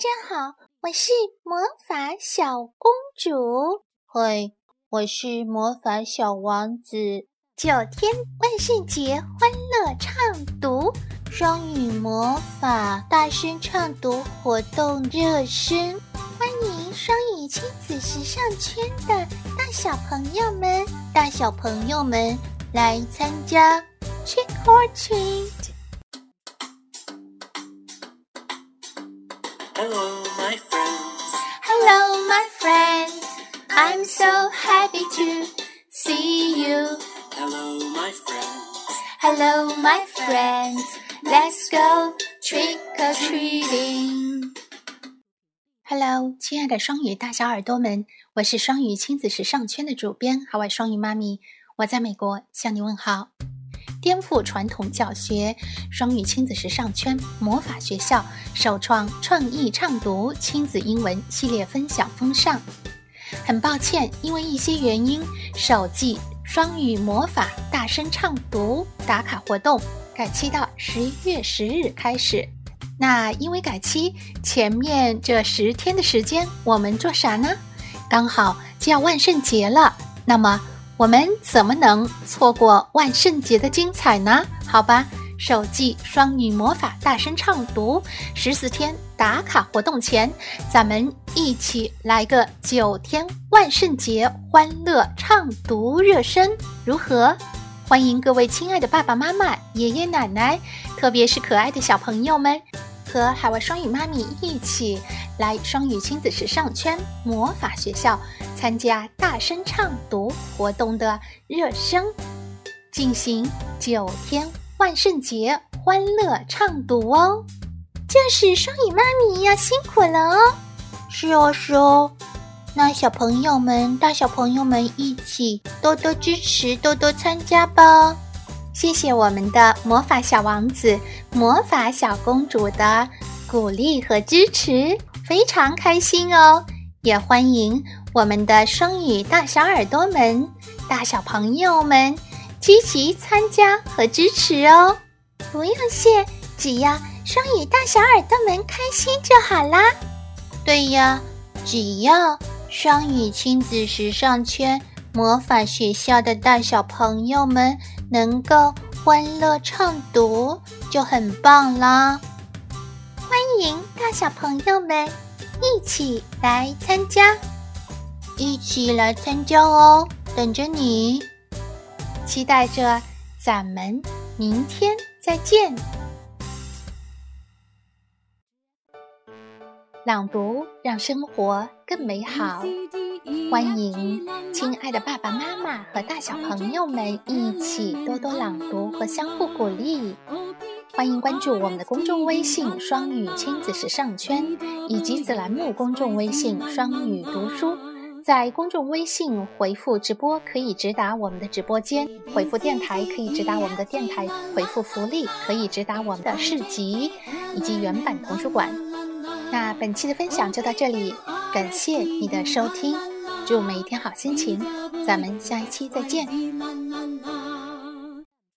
大家好，我是魔法小公主。嘿，我是魔法小王子。九天万圣节欢乐畅读双语魔法大声唱读活动热身，欢迎双语亲子时尚圈的大小朋友们、大小朋友们来参加 Trick or Treat。Hello, my friends. Hello, my friends. I'm so happy to see you. Hello, my friends. Hello, my friends. Let's go trick or treating. Hello，亲爱的双语大小耳朵们，我是双语亲子时尚圈的主编海外双语妈咪，我在美国向你问好。颠覆传统教学，双语亲子时尚圈魔法学校首创创意畅读亲子英文系列分享风尚。很抱歉，因为一些原因，首季双语魔法大声畅读打卡活动改期到十一月十日开始。那因为改期，前面这十天的时间我们做啥呢？刚好就要万圣节了，那么。我们怎么能错过万圣节的精彩呢？好吧，首季双语魔法大声唱读十四天打卡活动前，咱们一起来个九天万圣节欢乐唱读热身，如何？欢迎各位亲爱的爸爸妈妈、爷爷奶奶，特别是可爱的小朋友们。和海外双语妈咪一起来双语亲子时尚圈魔法学校参加大声唱读活动的热身，进行九天万圣节欢乐唱读哦！就是双语妈咪要辛苦了哦！是哦是哦，那小朋友们、大小朋友们一起多多支持、多多参加吧！谢谢我们的魔法小王子、魔法小公主的鼓励和支持，非常开心哦！也欢迎我们的双语大小耳朵们、大小朋友们积极参加和支持哦！不用谢，只要双语大小耳朵们开心就好啦。对呀，只要双语亲子时尚圈。魔法学校的大小朋友们能够欢乐畅读就很棒啦！欢迎大小朋友们一起来参加，一起来参加哦！等着你，期待着咱们明天再见。朗读让生活更美好。欢迎亲爱的爸爸妈妈和大小朋友们一起多多朗读和相互鼓励。欢迎关注我们的公众微信“双语亲子时尚圈”以及子栏目公众微信“双语读书”。在公众微信回复“直播”可以直达我们的直播间，回复“电台”可以直达我们的电台，回复“福利”可以直达我们的市集以及原版图书馆。那本期的分享就到这里，感谢你的收听。祝每一天好心情，咱们下一期再见。